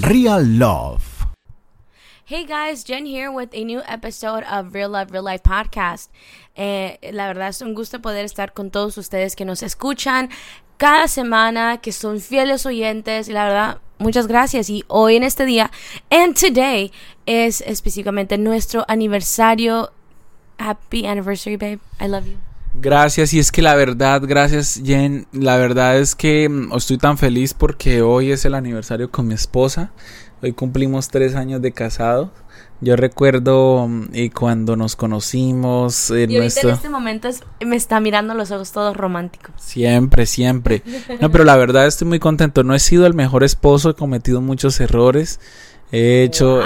Real Love. Hey guys, Jen here with a new episode of Real Love, Real Life podcast. Eh, la verdad es un gusto poder estar con todos ustedes que nos escuchan cada semana, que son fieles oyentes. La verdad, muchas gracias. Y hoy en este día, and today, es específicamente nuestro aniversario. Happy anniversary, babe. I love you. Gracias, y es que la verdad, gracias Jen, la verdad es que mm, estoy tan feliz porque hoy es el aniversario con mi esposa, hoy cumplimos tres años de casado. Yo recuerdo mm, y cuando nos conocimos. En y ahorita en este momento me está mirando los ojos todos románticos. Siempre, siempre. No, pero la verdad estoy muy contento. No he sido el mejor esposo, he cometido muchos errores. He hecho,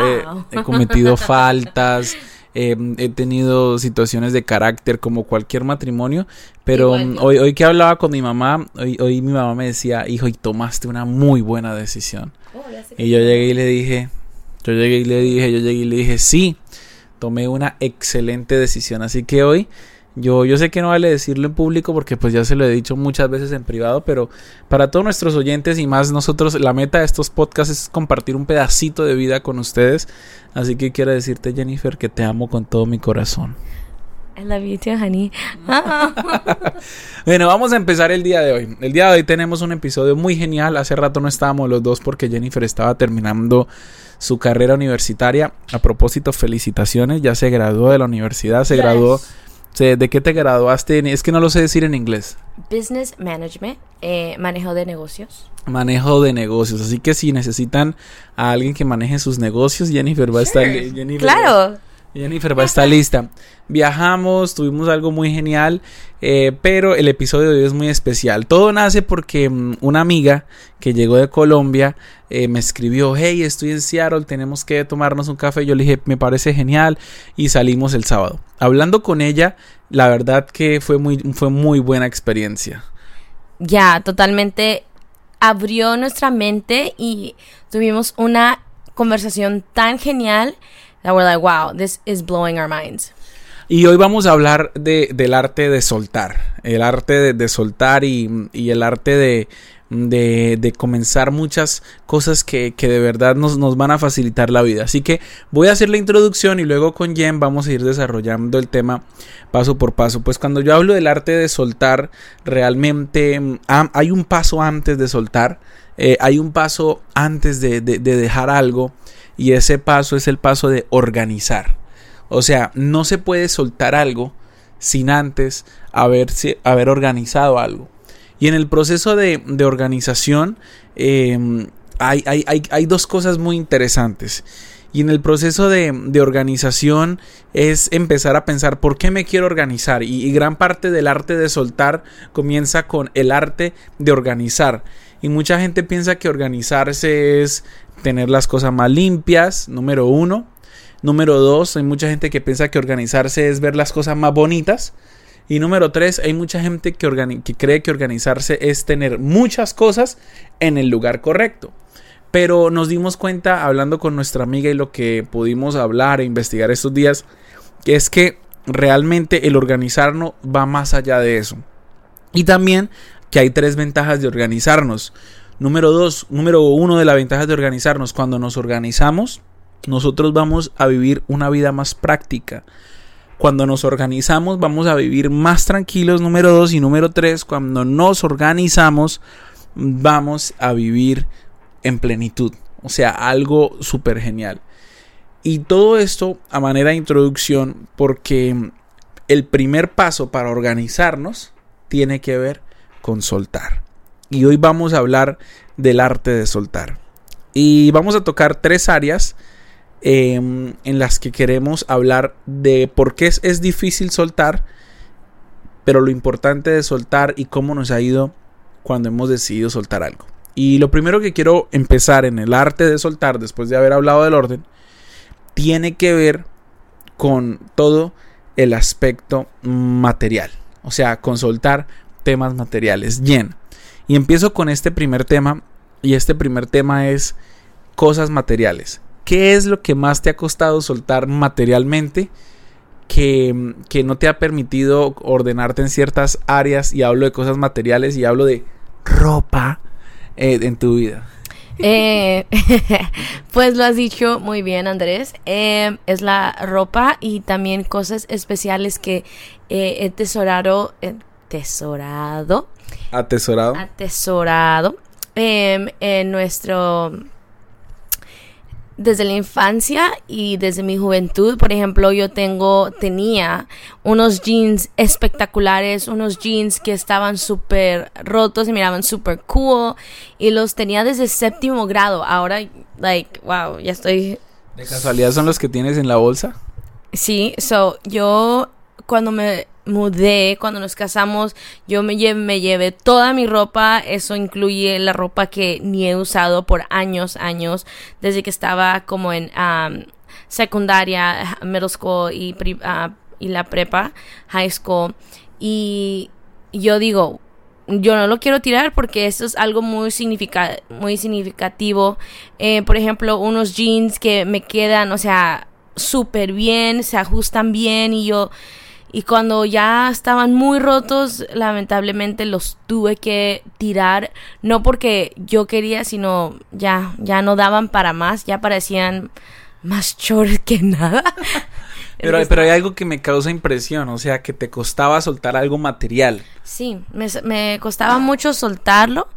he cometido faltas. Em, he tenido situaciones de carácter como cualquier matrimonio, pero hoy, hoy que hablaba con mi mamá, hoy, hoy mi mamá me decía, hijo, y tomaste una muy buena decisión. Oh, y yo llegué y le dije, yo llegué y le dije, yo llegué y le dije, sí, tomé una excelente decisión. Así que hoy yo, yo sé que no vale decirlo en público porque pues ya se lo he dicho muchas veces en privado, pero para todos nuestros oyentes y más nosotros, la meta de estos podcasts es compartir un pedacito de vida con ustedes. Así que quiero decirte Jennifer que te amo con todo mi corazón. I love you too, honey. bueno, vamos a empezar el día de hoy. El día de hoy tenemos un episodio muy genial. Hace rato no estábamos los dos porque Jennifer estaba terminando su carrera universitaria. A propósito, felicitaciones. Ya se graduó de la universidad, se graduó ¿De qué te graduaste? Es que no lo sé decir en inglés. Business Management, eh, manejo de negocios. Manejo de negocios. Así que si necesitan a alguien que maneje sus negocios, Jennifer va a estar. claro. Jennifer va a estar lista. Viajamos, tuvimos algo muy genial, eh, pero el episodio de hoy es muy especial. Todo nace porque mm, una amiga que llegó de Colombia eh, me escribió, hey, estoy en Seattle, tenemos que tomarnos un café. Yo le dije, me parece genial y salimos el sábado. Hablando con ella, la verdad que fue muy, fue muy buena experiencia. Ya, totalmente abrió nuestra mente y tuvimos una conversación tan genial that we're like, wow, this is blowing our minds. Y hoy vamos a hablar de, del arte de soltar, el arte de, soltar y, el arte de, de, comenzar muchas cosas que, de verdad nos, van a facilitar la vida. Así que voy a hacer la introducción y luego con Jen vamos a ir desarrollando el tema paso por paso. Pues cuando yo hablo del arte de soltar, realmente mm, hay un paso antes de soltar, eh, hay un paso antes de, de dejar algo y ese paso es el paso de organizar. O sea, no se puede soltar algo sin antes haberse, haber organizado algo. Y en el proceso de, organización em, hay, hay, dos cosas muy interesantes. Y en el proceso de, organización es empezar a pensar por qué me quiero organizar. y, gran parte del arte de soltar comienza con el arte de organizar. Y mucha gente piensa que organizarse es tener las cosas más limpias, número uno. Número dos, hay mucha gente que piensa que organizarse es ver las cosas más bonitas. Y número tres, hay mucha gente que, que cree que organizarse es tener muchas cosas en el lugar correcto. Pero nos dimos cuenta, hablando con nuestra amiga y lo que pudimos hablar e investigar estos días, es que realmente el organizarnos va más allá de eso. Y también que hay tres ventajas de organizarnos. Número dos, número uno de las ventajas de organizarnos, cuando nos organizamos, nosotros vamos a vivir una vida más práctica. Cuando nos organizamos, vamos a vivir más tranquilos, número dos. Y número tres, cuando nos organizamos, vamos a vivir en plenitud. O sea, algo súper genial. Y todo esto a manera de introducción, porque el primer paso para organizarnos tiene que ver con soltar. Y hoy vamos a hablar del arte de soltar. Y vamos a tocar tres áreas em, en las que queremos hablar de por qué es, es difícil soltar, pero lo importante de soltar y cómo nos ha ido cuando hemos decidido soltar algo. Y lo primero que quiero empezar en el arte de soltar, después de haber hablado del orden, tiene que ver con todo el aspecto material. O sea, con soltar temas materiales. Bien. Y empiezo con este primer tema. Y este primer tema es cosas materiales. ¿Qué es lo que más te ha costado soltar materialmente? Que, no te ha permitido ordenarte en ciertas áreas. Y hablo de cosas materiales y hablo de ropa eh, en tu vida? Eh, pues lo has dicho muy bien, Andrés. Eh, es la ropa y también cosas especiales que eh, he tesorado, eh, tesorado, Atesorado. atesorado em, en nuestro desde la infancia y desde mi juventud, por ejemplo, yo tengo, tenía unos jeans espectaculares, unos jeans que estaban súper rotos y miraban súper cool y los tenía desde séptimo grado. Ahora, like, wow, ya estoy ¿De casualidad son los que tienes en la bolsa? Sí, so yo cuando me mudé, cuando nos casamos, yo me llevé, toda mi ropa, eso incluye la ropa que ni he usado por años, años, desde que estaba como en secundaria, middle school ah, y la prepa, high school. Y yo digo, yo no lo quiero tirar porque esto es algo muy significativo. Eh, por ejemplo, unos jeans que me quedan, o sea, súper bien, se ajustan bien y yo... Y cuando ya estaban muy rotos, lamentablemente los tuve que tirar, no porque yo quería, sino ya, ya no daban para más, ya parecían más chores que nada. Pero, pero hay algo que me causa impresión, o sea, que te costaba soltar algo material. Sí, me, me costaba mucho soltarlo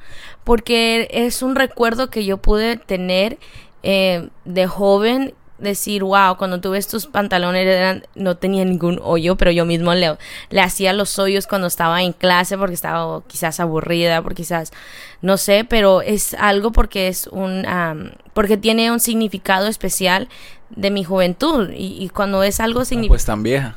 porque es un recuerdo que yo pude tener eh, de joven. Decir, wow, cuando tuve estos pantalones eran, no tenía ningún hoyo, pero yo mismo le, le hacía los hoyos cuando estaba en clase porque estaba quizás aburrida, porque quizás, no sé, pero es algo porque es un, um, porque tiene un significado especial de mi juventud y, y cuando es algo No, significativo. pues tan vieja.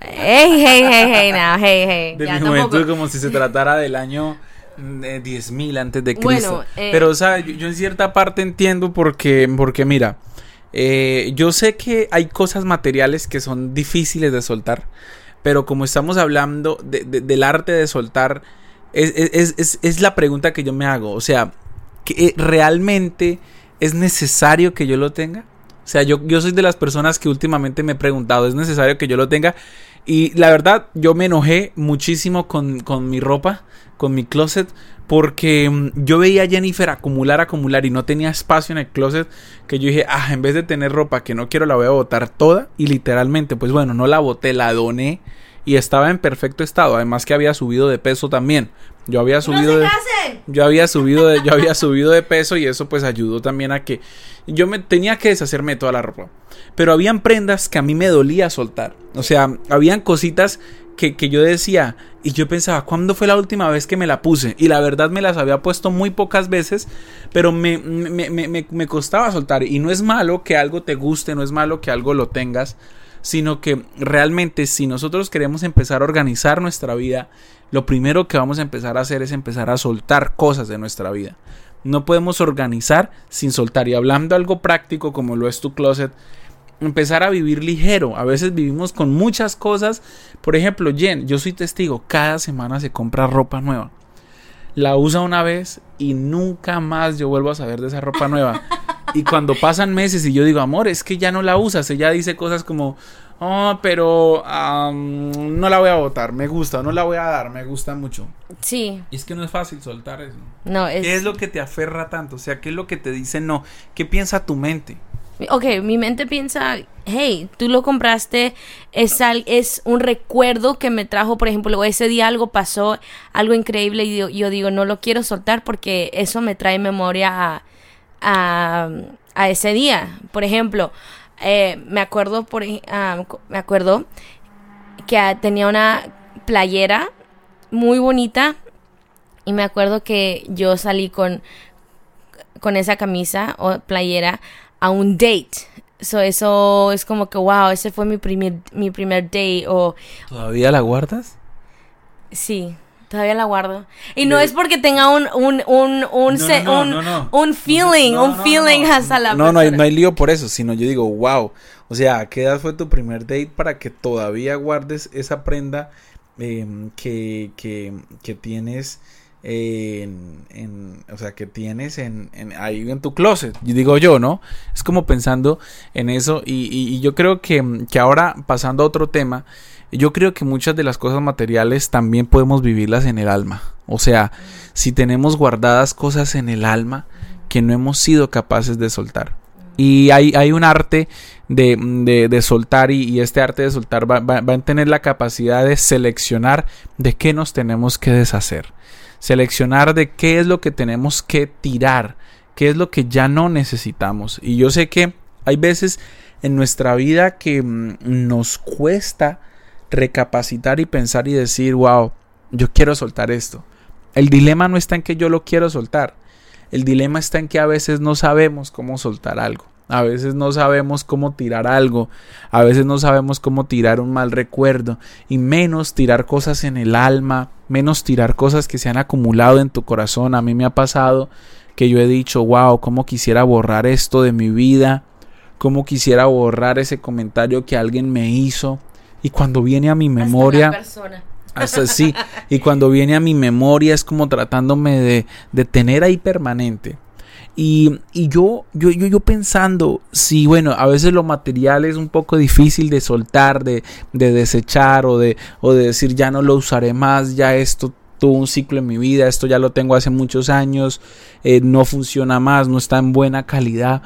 Hey, hey, hey, hey, now, hey, hey. De Ya, mi tampoco- juventud como si se tratara del año mm, eh, 10.000 antes de Cristo. Bueno, eh, Pero, o sea, yo, yo en cierta parte entiendo porque, porque mira, eh, yo sé que hay cosas materiales que son difíciles de soltar, pero como estamos hablando de- de- del arte de soltar, es, es- es- es la pregunta que yo me hago. O sea, que eh, realmente es necesario que yo lo tenga. O sea, yo, yo soy de las personas que últimamente me he preguntado, ¿es necesario que yo lo tenga? Y la verdad, yo me enojé muchísimo con, con mi ropa, con mi closet, porque mm, yo veía a Jennifer acumular, acumular y no tenía espacio en el closet, que yo dije, ah, en vez de tener ropa que no quiero, la voy a botar toda. Y literalmente, pues bueno, no la boté, la doné y estaba en perfecto estado. Además que había subido de peso también. Yo había subido de... Yo había subido de, yo había subido de peso y eso pues ayudó también a que yo me tenía que deshacerme de toda la ropa. Pero habían prendas que a mí me dolía soltar. O sea, habían cositas que, que yo decía y yo pensaba, ¿cuándo fue la última vez que me la puse? Y la verdad me las había puesto muy pocas veces, pero me, me, me, me, me costaba soltar. Y no es malo que algo te guste, no es malo que algo lo tengas, sino que realmente si nosotros queremos empezar a organizar nuestra vida, lo primero que vamos a empezar a hacer es empezar a soltar cosas de nuestra vida. No podemos organizar sin soltar. Y hablando algo práctico como lo es tu closet, empezar a vivir ligero. A veces vivimos con muchas cosas. Por ejemplo, Jen, yo soy testigo, cada semana se compra ropa nueva. La usa una vez y nunca más yo vuelvo a saber de esa ropa nueva. Y cuando pasan meses y yo digo, amor, es que ya no la usas. Ella dice cosas como, oh, pero am, no la voy a botar, me gusta, no la voy a dar, me gusta mucho. Sí, Y es que no es fácil soltar eso. no, es... ¿Qué es lo que te aferra tanto? O sea, ¿qué es lo que te dice no? ¿Qué piensa tu mente? Ok, mi mente piensa, hey, tú lo compraste, es, al- es un recuerdo que me trajo, por ejemplo, ese día algo pasó, algo increíble y yo, digo, no lo quiero soltar porque eso me trae memoria a, a, ese día. Por ejemplo, eh, me acuerdo, por, ah, me acuerdo que tenía una playera muy bonita y me acuerdo que yo salí con, con esa camisa o playera a un date. So, eso es como que, wow, ese fue mi primer, mi primer date. O ¿Todavía la guardas? sí, todavía la guardo. Y no es porque tenga un, un, un, un, No, se- no, un, no, no. un feeling, un feeling hasta la No, no hay, no hay lío por eso, sino yo digo, wow. O sea, ¿a qué edad fue tu primer date para que todavía guardes esa prenda eh, que, que, que tienes en, o sea, que tienes en, ahí en tu closet? Digo yo, ¿no? Es como pensando en eso y, yo creo que, ahora pasando a otro tema, yo creo que muchas de las cosas materiales también podemos vivirlas en el alma. O sea, si tenemos guardadas cosas en el alma que no hemos sido capaces de soltar. Y hay, hay un arte de, de, soltar y, este arte de soltar va, a tener la capacidad de seleccionar de qué nos tenemos que deshacer. Seleccionar de qué es lo que tenemos que tirar, qué es lo que ya no necesitamos. Y yo sé que hay veces en nuestra vida que mm, nos cuesta recapacitar y pensar y decir, wow, yo quiero soltar esto. El dilema no está en que yo lo quiero soltar. El dilema está en que a veces no sabemos cómo soltar algo. A veces no sabemos cómo tirar algo, a veces no sabemos cómo tirar un mal recuerdo, y menos tirar cosas en el alma, menos tirar cosas que se han acumulado en tu corazón. A mí me ha pasado que yo he dicho, wow, cómo quisiera borrar esto de mi vida, cómo quisiera borrar ese comentario que alguien me hizo, y cuando viene a mi memoria... Hasta así. Y cuando viene a mi memoria es como tratándome de, de tener ahí permanente. Y, y yo, yo, yo, yo, pensando, sí, bueno, a veces lo material es un poco difícil de soltar, de, de desechar o de, o de decir ya no lo usaré más, ya esto tuvo un ciclo en mi vida, esto ya lo tengo hace muchos años, eh, no funciona más, no está en buena calidad.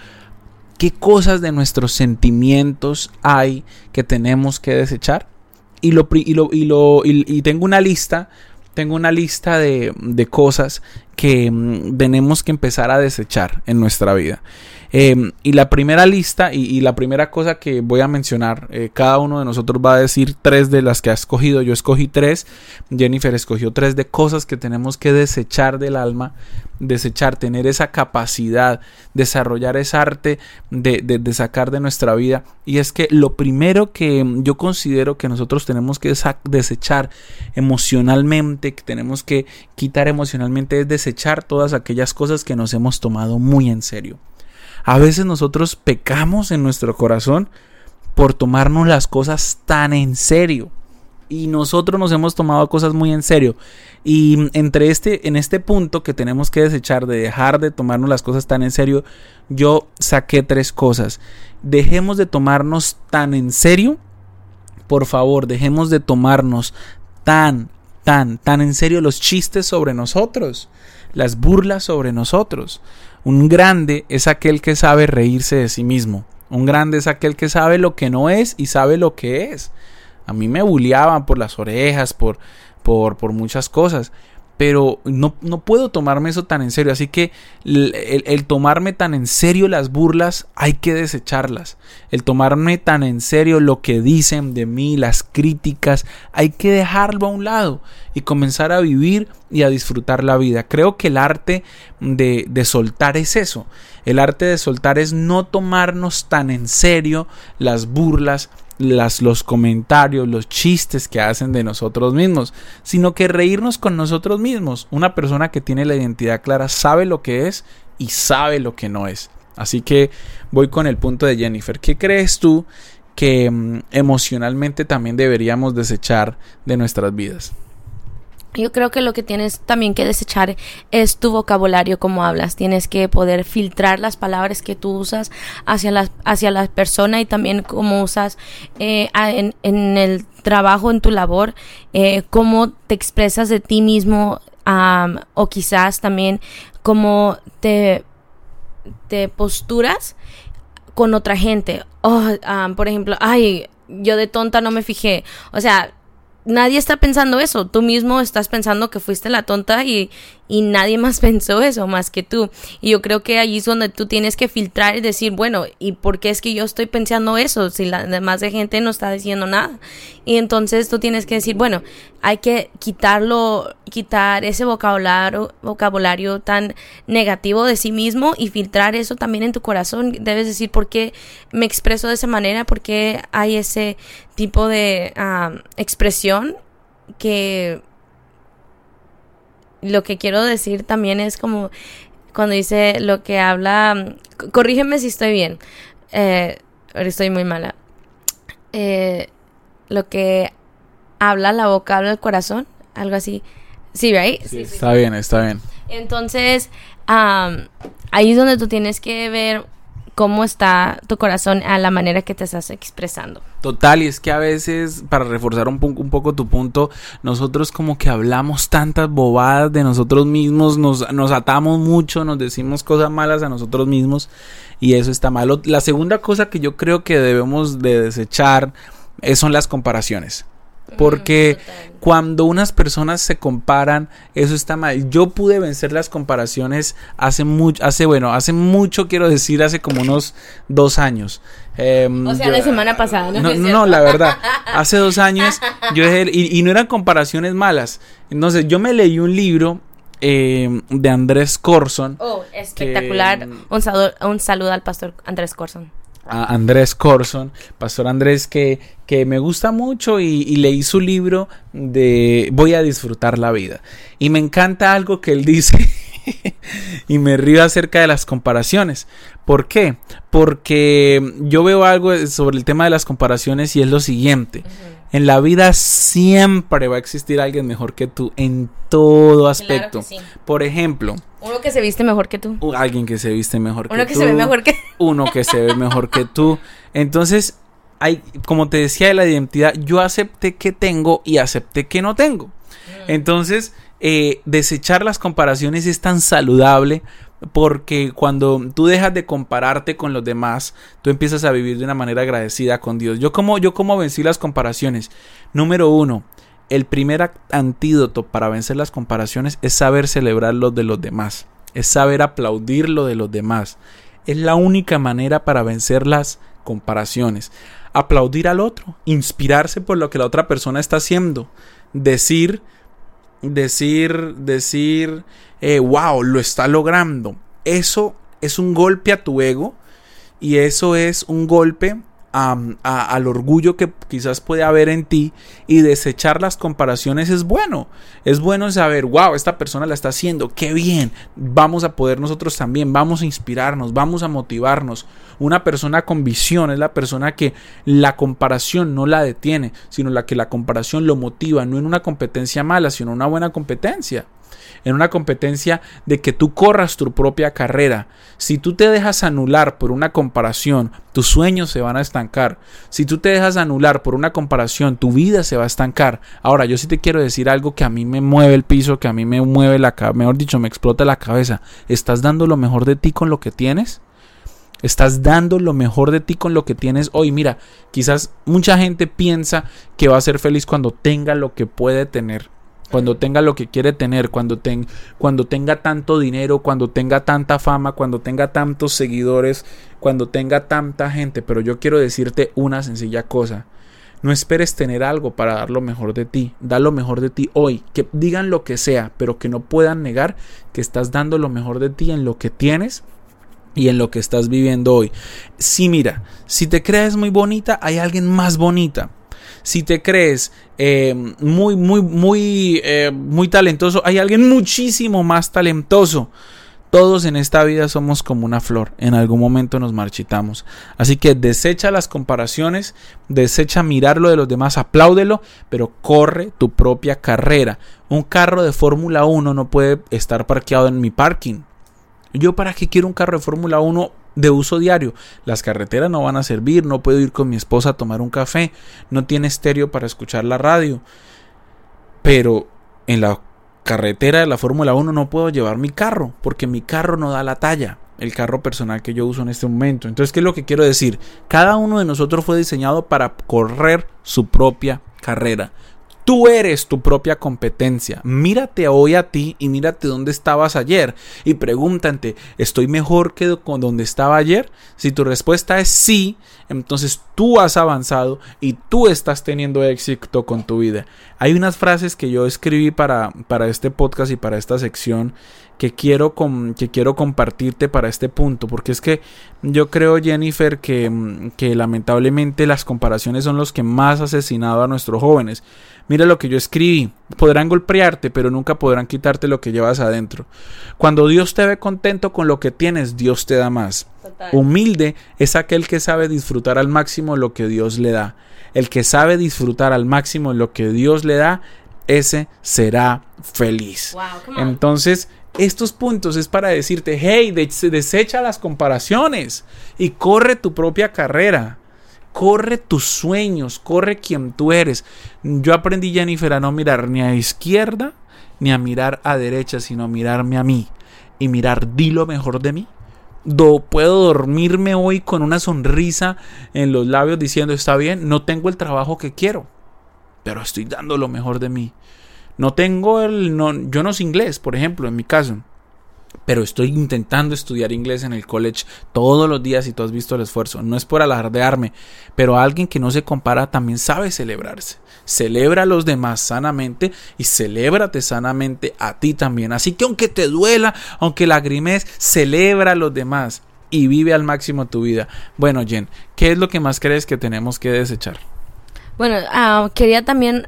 ¿Qué cosas de nuestros sentimientos hay que tenemos que desechar? Y, lo, y, lo, y, lo, y tengo una lista tengo una lista de, de, cosas que mm, tenemos que empezar a desechar en nuestra vida. Em, y la primera lista y, la primera cosa que voy a mencionar, eh, cada uno de nosotros va a decir tres de las que ha escogido. Yo escogí tres, Jennifer escogió tres de cosas que tenemos que desechar del alma, desechar, tener esa capacidad, desarrollar esa arte de, de sacar de nuestra vida. Y es que lo primero que yo considero que nosotros tenemos que desechar emocionalmente, que tenemos que quitar emocionalmente, es desechar todas aquellas cosas que nos hemos tomado muy en serio. A veces nosotros pecamos en nuestro corazón por tomarnos las cosas tan en serio. Y nosotros nos hemos tomado cosas muy en serio. Y entre este, en este punto que tenemos que desechar de dejar de tomarnos las cosas tan en serio, yo saqué tres cosas. Dejemos de tomarnos tan en serio. Por favor, dejemos de tomarnos tan, tan, tan en serio los chistes sobre nosotros, las burlas sobre nosotros. Un grande es aquel que sabe reírse de sí mismo. Un grande es aquel que sabe lo que no es y sabe lo que es. A mí me bulliaban por las orejas, por, por, por muchas cosas pero no, no, puedo tomarme eso tan en serio. Así que el, tomarme tan en serio las burlas hay que desecharlas. El tomarme tan en serio lo que dicen de mí, las críticas, hay que dejarlo a un lado y comenzar a vivir y a disfrutar la vida. Creo que el arte de, de soltar es eso. El arte de soltar es no tomarnos tan en serio las burlas, las, los comentarios, los chistes que hacen de nosotros mismos, sino que reírnos con nosotros mismos. Una persona que tiene la identidad clara sabe lo que es y sabe lo que no es. Así que voy con el punto de Jennifer. ¿Qué crees tú que mm, emocionalmente también deberíamos desechar de nuestras vidas? Yo creo que lo que tienes también que desechar es tu vocabulario, como hablas. Tienes que poder filtrar las palabras que tú usas hacia la, hacia la persona y también cómo usas eh, en, el trabajo, en tu labor, eh, cómo te expresas de ti mismo o quizás también cómo te, te posturas con otra gente. Oh, por ejemplo, ay, yo de tonta no me fijé. O sea, nadie está pensando eso. Tú mismo estás pensando que fuiste la tonta y, y nadie más pensó eso más que tú. Y yo creo que allí es donde tú tienes que filtrar y decir, bueno, ¿y por qué es que yo estoy pensando eso si la demás de gente no está diciendo nada? Y entonces tú tienes que decir, bueno, hay que quitarlo, quitar ese vocabulario, vocabulario tan negativo de sí mismo y filtrar eso también en tu corazón. Debes decir por qué me expreso de esa manera, por qué hay ese tipo de ah, expresión que lo que quiero decir también es como cuando dice lo que habla, corrígeme si estoy bien, eh, estoy muy mala. Eh, lo que habla la boca, habla el corazón, algo así. Sí, right? Sí, está bien, está bien. Entonces, ahí es donde tú tienes que ver cómo está tu corazón a la manera que te estás expresando. Total, y es que a veces, para reforzar un, poco tu punto, nosotros como que hablamos tantas bobadas de nosotros mismos, nos, nos atamos mucho, nos decimos cosas malas a nosotros mismos y eso está malo. La segunda cosa que yo creo que debemos de desechar eh, son las comparaciones. Porque Mm, cuando unas personas se comparan, eso está mal. Yo pude vencer las comparaciones hace mucho, hace, bueno, hace mucho, quiero decir, hace como unos dos años. Em, O sea, yo- la semana pasada, ¿no? no, no, la verdad. Hace dos años yo dejé, y, y no eran comparaciones malas. Entonces, yo me leí un libro em, de Andrés Corson. Oh, espectacular. Que- Un, saludo, un saludo al pastor Andrés Corson. Andrés Corson, Pastor Andrés, que, que me gusta mucho y, y leí su libro de Voy a disfrutar la vida. Y me encanta algo que él dice y me río acerca de las comparaciones. ¿Por qué? Porque yo veo algo sobre el tema de las comparaciones y es lo siguiente. En la vida siempre va a existir alguien mejor que tú en todo aspecto. sí. Por ejemplo, Uno que se viste mejor que tú. alguien que se viste mejor Uno que que tú se ve mejor que... uno que se ve mejor que tú. Entonces, hay, como te decía de la identidad, yo acepté que tengo y acepté que no tengo. Entonces, eh, desechar las comparaciones es tan saludable porque cuando tú dejas de compararte con los demás, tú empiezas a vivir de una manera agradecida con Dios. Yo como, yo como vencí las comparaciones. Número uno, el primer antídoto para vencer las comparaciones es saber celebrar lo de los demás. Es saber aplaudir lo de los demás. Es la única manera para vencer las comparaciones. Aplaudir al otro, inspirarse por lo que la otra persona está haciendo, decir, decir, decir, eh, wow, lo está logrando. Eso es un golpe a tu ego y eso es un golpe al orgullo que quizás puede haber en ti y desechar las comparaciones es bueno. Es bueno saber, wow, esta persona la está haciendo, qué bien, vamos a poder nosotros también, vamos a inspirarnos, vamos a motivarnos. Una persona con visión es la persona que la comparación no la detiene, sino la que la comparación lo motiva, no en una competencia mala, sino en una buena competencia en una competencia de que tú corras tu propia carrera. Si tú te dejas anular por una comparación, tus sueños se van a estancar. Si tú te dejas anular por una comparación, tu vida se va a estancar. Ahora, yo sí te quiero decir algo que a mí me mueve el piso, que a mí me mueve la cabeza, mejor dicho, me explota la cabeza. ¿Estás dando lo mejor de ti con lo que tienes? Estás dando lo mejor de ti con lo que tienes hoy. Mira, quizás mucha gente piensa que va a ser feliz cuando tenga lo que puede tener cuando tenga lo que quiere tener, cuando, ten- cuando tenga tanto dinero, cuando tenga tanta fama, cuando tenga tantos seguidores, cuando tenga tanta gente. Pero yo quiero decirte una sencilla cosa. No esperes tener algo para dar lo mejor de ti. Da lo mejor de ti hoy. Que digan lo que sea, pero que no puedan negar que estás dando lo mejor de ti en lo que tienes y en lo que estás viviendo hoy. Sí, mira, si te crees muy bonita, hay alguien más bonita. Si te crees eh, muy, muy, muy, eh, muy talentoso, hay alguien muchísimo más talentoso. Todos en esta vida somos como una flor, en algún momento nos marchitamos. Así que desecha las comparaciones, desecha mirar lo de los demás, apláudelo, pero corre tu propia carrera. Un carro de Fórmula 1 no puede estar parqueado en mi parking. Yo para qué quiero un carro de Fórmula 1 de uso diario. Las carreteras no van a servir, no puedo ir con mi esposa a tomar un café, no tiene estéreo para escuchar la radio. Pero en la carretera de la Fórmula 1 no puedo llevar mi carro, porque mi carro no da la talla, el carro personal que yo uso en este momento. Entonces, ¿qué es lo que quiero decir? Cada uno de nosotros fue diseñado para correr su propia carrera. Tú eres tu propia competencia. Mírate hoy a ti y mírate dónde estabas ayer. Y pregúntate, ¿estoy mejor que donde estaba ayer? Si tu respuesta es sí, entonces tú has avanzado y tú estás teniendo éxito con tu vida. Hay unas frases que yo escribí para, para este podcast y para esta sección que quiero, que quiero compartirte para este punto. Porque es que yo creo, Jennifer, que, mm, que lamentablemente las comparaciones son los que más asesinado a nuestros jóvenes. Mira lo que yo escribí. Podrán golpearte, pero nunca podrán quitarte lo que llevas adentro. Cuando Dios te ve contento con lo que tienes, Dios te da más. Humilde es aquel que sabe disfrutar al máximo lo que Dios le da. El que sabe disfrutar al máximo lo que Dios le da, ese será feliz. Wow. Entonces, estos puntos es para decirte, hey, desecha las comparaciones y corre tu propia carrera. Corre tus sueños, corre quien tú eres. Yo aprendí, Jennifer, a no mirar ni a izquierda ni a mirar a derecha, sino a mirarme a mí y mirar, di lo mejor de mí. Do, puedo dormirme hoy con una sonrisa en los labios diciendo, está bien, no tengo el trabajo que quiero, pero estoy dando lo mejor de mí. No tengo el, no, yo no sé inglés, por ejemplo, en mi caso pero estoy intentando estudiar inglés en el college todos los días y tú has visto el esfuerzo. No es por alardearme, pero alguien que no se compara también sabe celebrarse. Celebra a los demás sanamente y celébrate sanamente a ti también. Así que aunque te duela, aunque lagrimes, celebra a los demás y vive al máximo tu vida. Bueno, Jen, ¿qué es lo que más crees que tenemos que desechar? Bueno, ah, quería también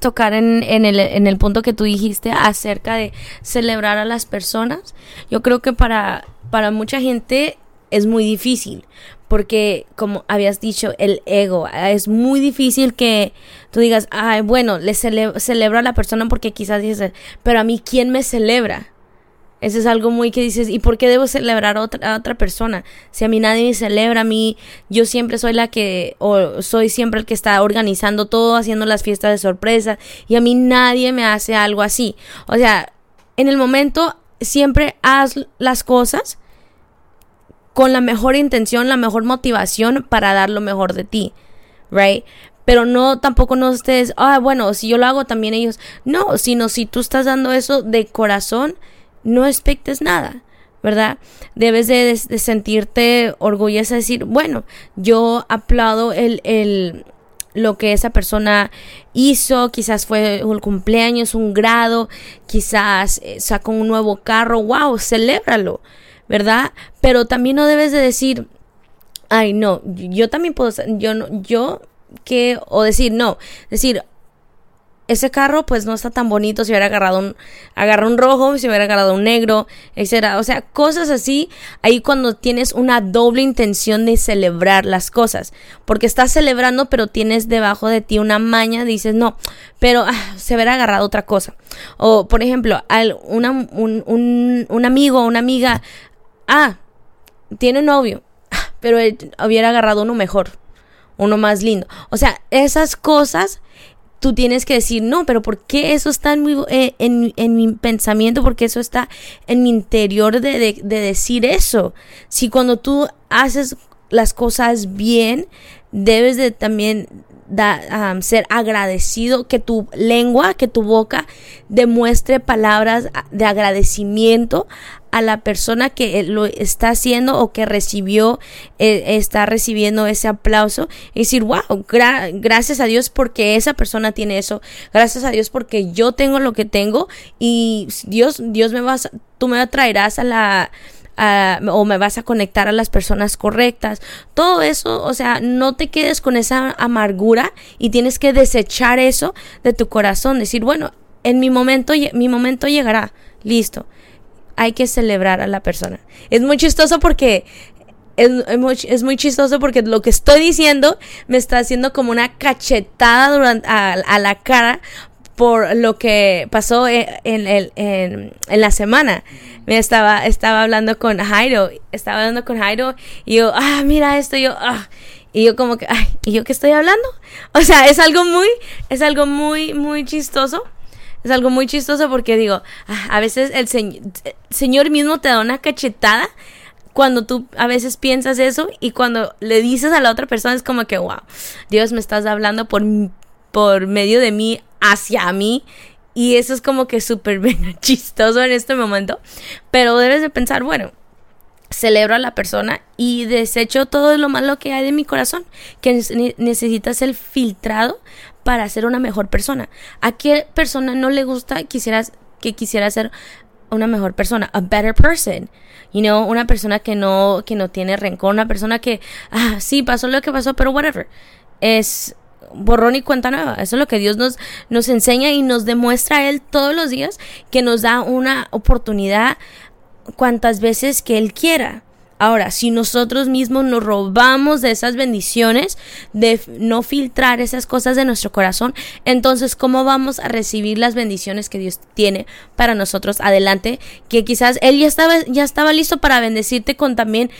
tocar en, el, en el punto que tú dijiste acerca de celebrar a las personas. Yo creo que para, para mucha gente es muy difícil porque como habías dicho el ego es muy difícil que tú digas ay bueno le celebro a la persona porque quizás dices pero a mí quién me celebra eso es algo muy que dices, ¿y por qué debo celebrar a otra, otra persona? Si a mí nadie me celebra, a mí yo siempre soy la que, o soy siempre el que está organizando todo, haciendo las fiestas de sorpresa, y a mí nadie me hace algo así. O sea, en el momento siempre haz las cosas con la mejor intención, la mejor motivación para dar lo mejor de ti, right? Pero no, tampoco no estés, ah, bueno, si yo lo hago también ellos. No, sino si tú estás dando eso de corazón, no expectes nada. ¿verdad? Debes de, sentirte orgullosa, decir, bueno, yo aplaudo el, el, lo que esa persona hizo, quizás fue un cumpleaños, un grado, quizás eh, sacó un nuevo carro, wow, celébralo, ¿verdad? Pero también no debes de decir, ay, no, yo también puedo, yo no, yo que, o decir, no, decir, ese carro pues no está tan bonito si hubiera agarrado un, agarrado un rojo, si hubiera agarrado un negro, etcétera. O sea, cosas así, ahí cuando tienes una doble intención de celebrar las cosas, porque estás celebrando pero tienes debajo de ti una maña, dices, no, pero ah, se hubiera agarrado otra cosa. O, por ejemplo, al, un, un, un amigo o una amiga, ah, tiene un novio, ah, pero hubiera agarrado uno mejor, uno más lindo. O sea, esas cosas tú tienes que decir, no, pero ¿por qué eso está en mi, eh, en, mi pensamiento? Porque eso está en mi interior de, de, decir eso. Si cuando tú haces las cosas bien, debes de también ser agradecido, que tu lengua, que tu boca demuestre palabras de agradecimiento a la persona que eh, lo está haciendo o que recibió, eh, está recibiendo ese aplauso. Y decir, wow, gracias a Dios porque esa persona tiene eso, gracias a Dios porque yo tengo lo que tengo. Y Dios, Dios me vas, tú me traerás a la o me vas a conectar a las personas correctas. Todo eso, o sea, no te quedes con esa amargura y tienes que desechar eso de tu corazón. Decir, bueno, en mi momento, mi momento llegará. Listo hay que celebrar a la persona. Es muy chistoso porque es, muy, chistoso porque lo que estoy diciendo me está haciendo como una cachetada durante, a, la cara por lo que pasó en, en, en, la semana. Me estaba, estaba hablando con Jairo, estaba hablando con Jairo y yo, ah, mira esto, yo, ah, y yo como que, ay, ¿y yo qué estoy hablando? O sea, es algo muy, es algo muy, muy chistoso. Es algo muy chistoso porque digo, ah, a veces el, Señor mismo te da una cachetada cuando tú a veces piensas eso y cuando le dices a la otra persona es como que, wow, Dios me estás hablando por, por medio de mí hacia mí. Y eso es como que súper chistoso en este momento. Pero debes de pensar, bueno, celebro a la persona y desecho todo lo malo que hay de mi corazón, que necesita ser filtrado para ser una mejor persona. ¿A qué persona no le gusta quisieras que quisiera ser una mejor persona, a better person? You know, una persona que no que no tiene rencor, una persona que ah, sí, pasó lo que pasó, pero whatever. Es borrón y cuenta nueva. Eso es lo que Dios nos, nos enseña y nos demuestra a Él todos los días, que nos da una oportunidad cuantas veces que Él quiera. Ahora, si nosotros mismos nos robamos de esas bendiciones, de no filtrar esas cosas de nuestro corazón, entonces, ¿cómo vamos a recibir las bendiciones que Dios tiene para nosotros adelante? Que quizás Él ya estaba, ya estaba listo para bendecirte con también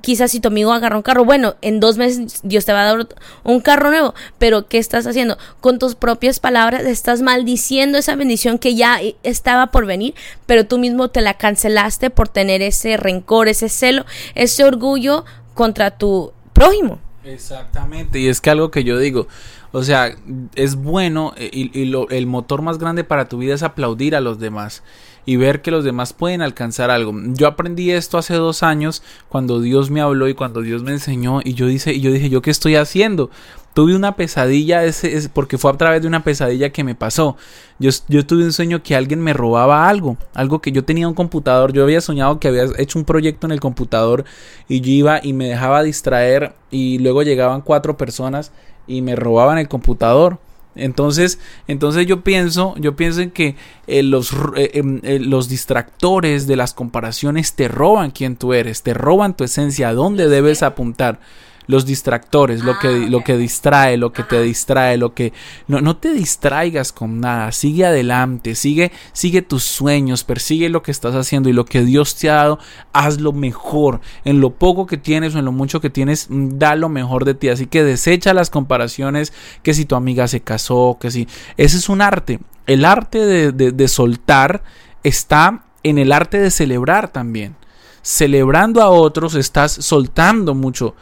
quizás si tu amigo agarra un carro, bueno, en dos meses Dios te va a dar un carro nuevo, pero ¿qué estás haciendo? Con tus propias palabras estás maldiciendo esa bendición que ya estaba por venir, pero tú mismo te la cancelaste por tener ese rencor, ese celo, ese orgullo contra tu prójimo. Exactamente, y es que algo que yo digo, o sea, es bueno eh, y, y el motor más grande para tu vida es aplaudir a los demás y ver que los demás pueden alcanzar algo. Yo aprendí esto hace dos años cuando Dios me habló y cuando Dios me enseñó y yo, dice, y yo dije, ¿yo qué estoy haciendo? Tuve una pesadilla, ese, porque fue a través de una pesadilla que me pasó. Yo, yo tuve un sueño que alguien me robaba algo, algo que yo tenía un computador. Yo había soñado que había hecho un proyecto en el computador y yo iba y me dejaba distraer y luego llegaban cuatro personas y me robaban el computador. Entonces, entonces yo pienso, yo pienso en que eh, los, eh, em, eh, los distractores de las comparaciones te roban quién tú eres, te roban tu esencia, a dónde debes apuntar los distractores, lo que, ah, lo que distrae, lo que te distrae, lo que no, no te distraigas con nada, sigue adelante, sigue, sigue tus sueños, persigue lo que estás haciendo y lo que Dios te ha dado, haz lo mejor, en lo poco que tienes o en lo mucho que tienes, mm, da lo mejor de ti, así que desecha las comparaciones, que si tu amiga se casó, que si, ese es un arte, el arte de, de soltar está en el arte de celebrar también. Celebrando a otros estás soltando mucho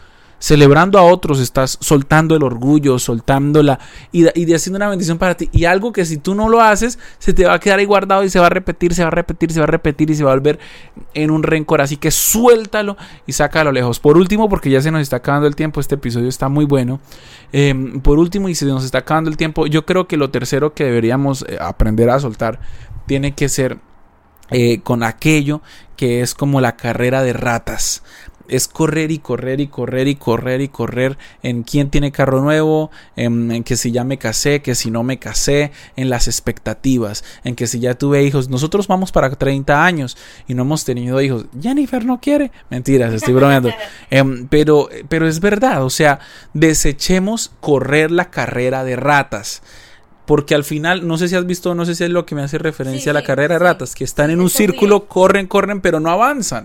celebrando a otros, estás soltando el orgullo, soltando la y, y haciendo una bendición para ti. Y algo que si tú no lo haces, se te va a quedar ahí guardado y se va a repetir, se va a repetir, se va a repetir y se va a volver en un rencor. Así que suéltalo y sácalo lejos. Por último, porque ya se nos está acabando el tiempo, este episodio está muy bueno. Em, por último, y se nos está acabando el tiempo, yo creo que lo tercero que deberíamos eh, aprender a soltar tiene que ser eh, con aquello que es como la carrera de ratas es correr y correr y correr y correr y correr en quién tiene carro nuevo, en, que si ya me casé, que si no me casé, en las expectativas, en que si ya tuve hijos. Nosotros vamos para 30 años y no hemos tenido hijos. Jennifer no quiere. Mentiras, estoy bromeando. Em, pero, pero es verdad, o sea, desechemos correr la carrera de ratas. Porque al final, no sé si has visto, no sé si es lo que me hace referencia a la carrera de ratas, que están en un círculo, corren, corren, pero no avanzan.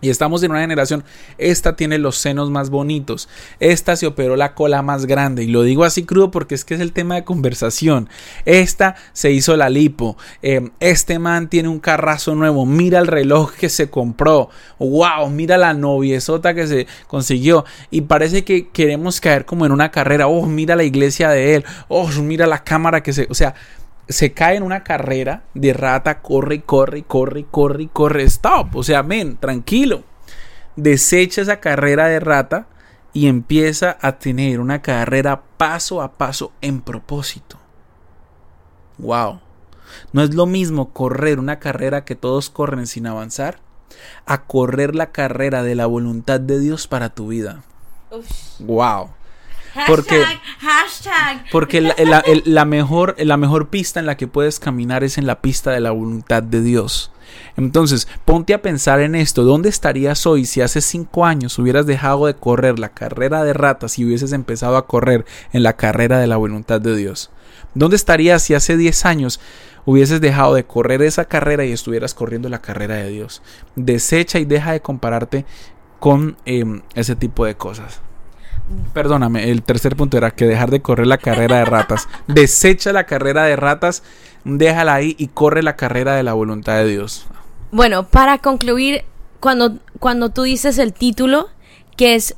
Y estamos en una generación, esta tiene los senos más bonitos, esta se operó la cola más grande, y lo digo así crudo porque es que es el tema de conversación, esta se hizo la lipo, em, este man tiene un carrazo nuevo, mira el reloj que se compró, wow, mira la noviezota que se consiguió, y parece que queremos caer como en una carrera, oh, mira la iglesia de él, oh, mira la cámara que se, o sea, se cae en una carrera de rata, corre corre corre corre y corre. Stop. O sea, men, tranquilo. Desecha esa carrera de rata y empieza a tener una carrera paso a paso en propósito. Wow. No es lo mismo correr una carrera que todos corren sin avanzar a correr la carrera de la voluntad de Dios para tu vida. Wow. Porque, porque la, mejor, la mejor pista en la que puedes caminar es en la pista de la voluntad de Dios. Entonces, ponte a pensar en esto. ¿Dónde estarías hoy si hace cinco años hubieras dejado de correr la carrera de ratas y hubieses empezado a correr en la carrera de la voluntad de Dios? ¿Dónde estarías si hace diez años hubieses dejado de correr esa carrera y estuvieras corriendo la carrera de Dios? Desecha y deja de compararte con em, ese tipo de cosas. Perdóname, el tercer punto era que dejar de correr la carrera de ratas. Desecha la carrera de ratas, déjala ahí y corre la carrera de la voluntad de Dios. Bueno, para concluir, cuando, cuando tú dices el título, que es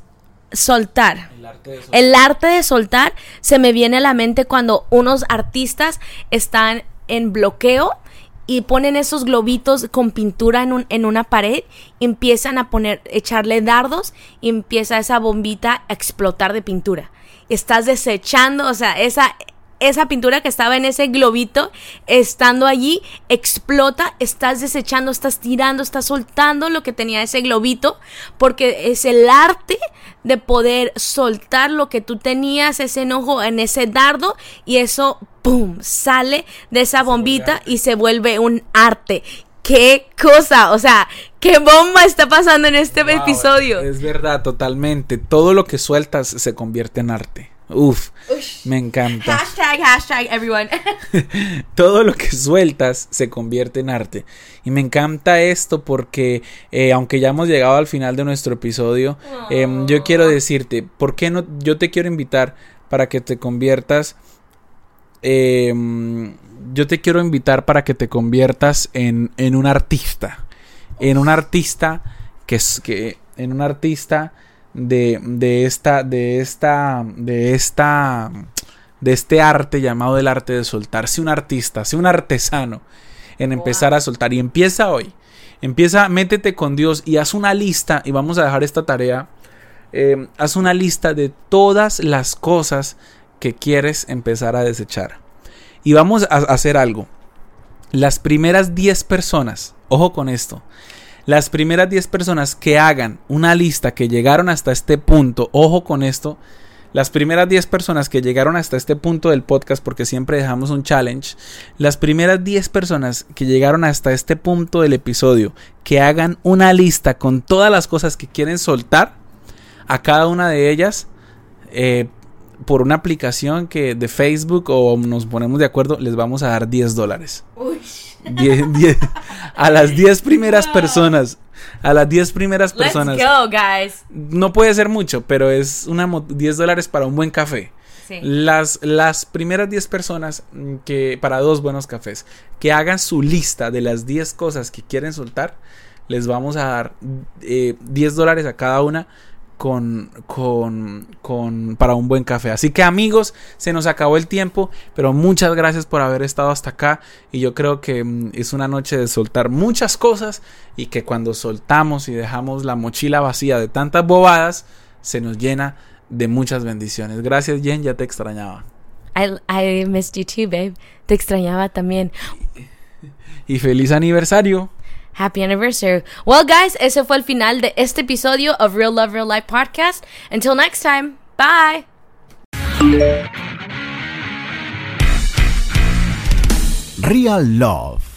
soltar. El arte, de soltar. el arte de soltar se me viene a la mente cuando unos artistas están en bloqueo y ponen esos globitos con pintura en, un, en una pared, empiezan a poner, echarle dardos y empieza esa bombita a explotar de pintura. Estás desechando, o sea, esa, esa pintura que estaba en ese globito, estando allí, explota, estás desechando, estás tirando, estás soltando lo que tenía ese globito, porque es el arte de poder soltar lo que tú tenías, ese enojo en ese dardo, y eso, ¡pum!, sale de esa bombita y se vuelve un arte qué cosa, o sea, qué bomba está pasando en este Wow, episodio. Es verdad, totalmente. Todo lo que sueltas se convierte en arte. Uf, me encanta. Hashtag, hashtag, everyone. Todo lo que sueltas se convierte en arte. Y me encanta esto porque, eh, aunque ya hemos llegado al final de nuestro episodio, em, yo quiero decirte, ¿por qué no? Yo te quiero invitar para que te conviertas. em, yo te quiero invitar para que te conviertas en, en un artista. En un artista que es que. En un artista de, de esta. De esta. De esta. De este arte llamado el arte de soltar. Sé un artista, sé un artesano en empezar a soltar. Y empieza hoy. Empieza, métete con Dios y haz una lista. Y vamos a dejar esta tarea. eh, haz una lista de todas las cosas que quieres empezar a desechar. Y vamos a hacer algo. Las primeras 10 personas, ojo con esto, las primeras 10 personas que hagan una lista que llegaron hasta este punto, ojo con esto, las primeras 10 personas que llegaron hasta este punto del podcast, porque siempre dejamos un challenge, las primeras 10 personas que llegaron hasta este punto del episodio, que hagan una lista con todas las cosas que quieren soltar, a cada una de ellas, eh, por una aplicación que de Facebook o nos ponemos de acuerdo, les vamos a dar 10 dólares. Uy. 10, 10, a las 10 primeras personas. A las 10 primeras Let's personas. go, guys. No puede ser mucho, pero es una mo- 10 dólares para un buen café. Sí. Las, las primeras 10 personas mm, que para dos buenos cafés que hagan su lista de las 10 cosas que quieren soltar, les vamos a dar eh, 10 dólares a cada una con, con, con para un buen café. Así que amigos, se nos acabó el tiempo, pero muchas gracias por haber estado hasta acá y yo creo que mm, es una noche de soltar muchas cosas y que cuando soltamos y dejamos la mochila vacía de tantas bobadas, se nos llena de muchas bendiciones. Gracias Jen, ya te extrañaba. I, I missed you too, babe. Te extrañaba también. Y feliz aniversario. Happy anniversary. Well, guys, ese fue el final de este episodio of Real Love Real Life podcast. Until next time, bye. Real Love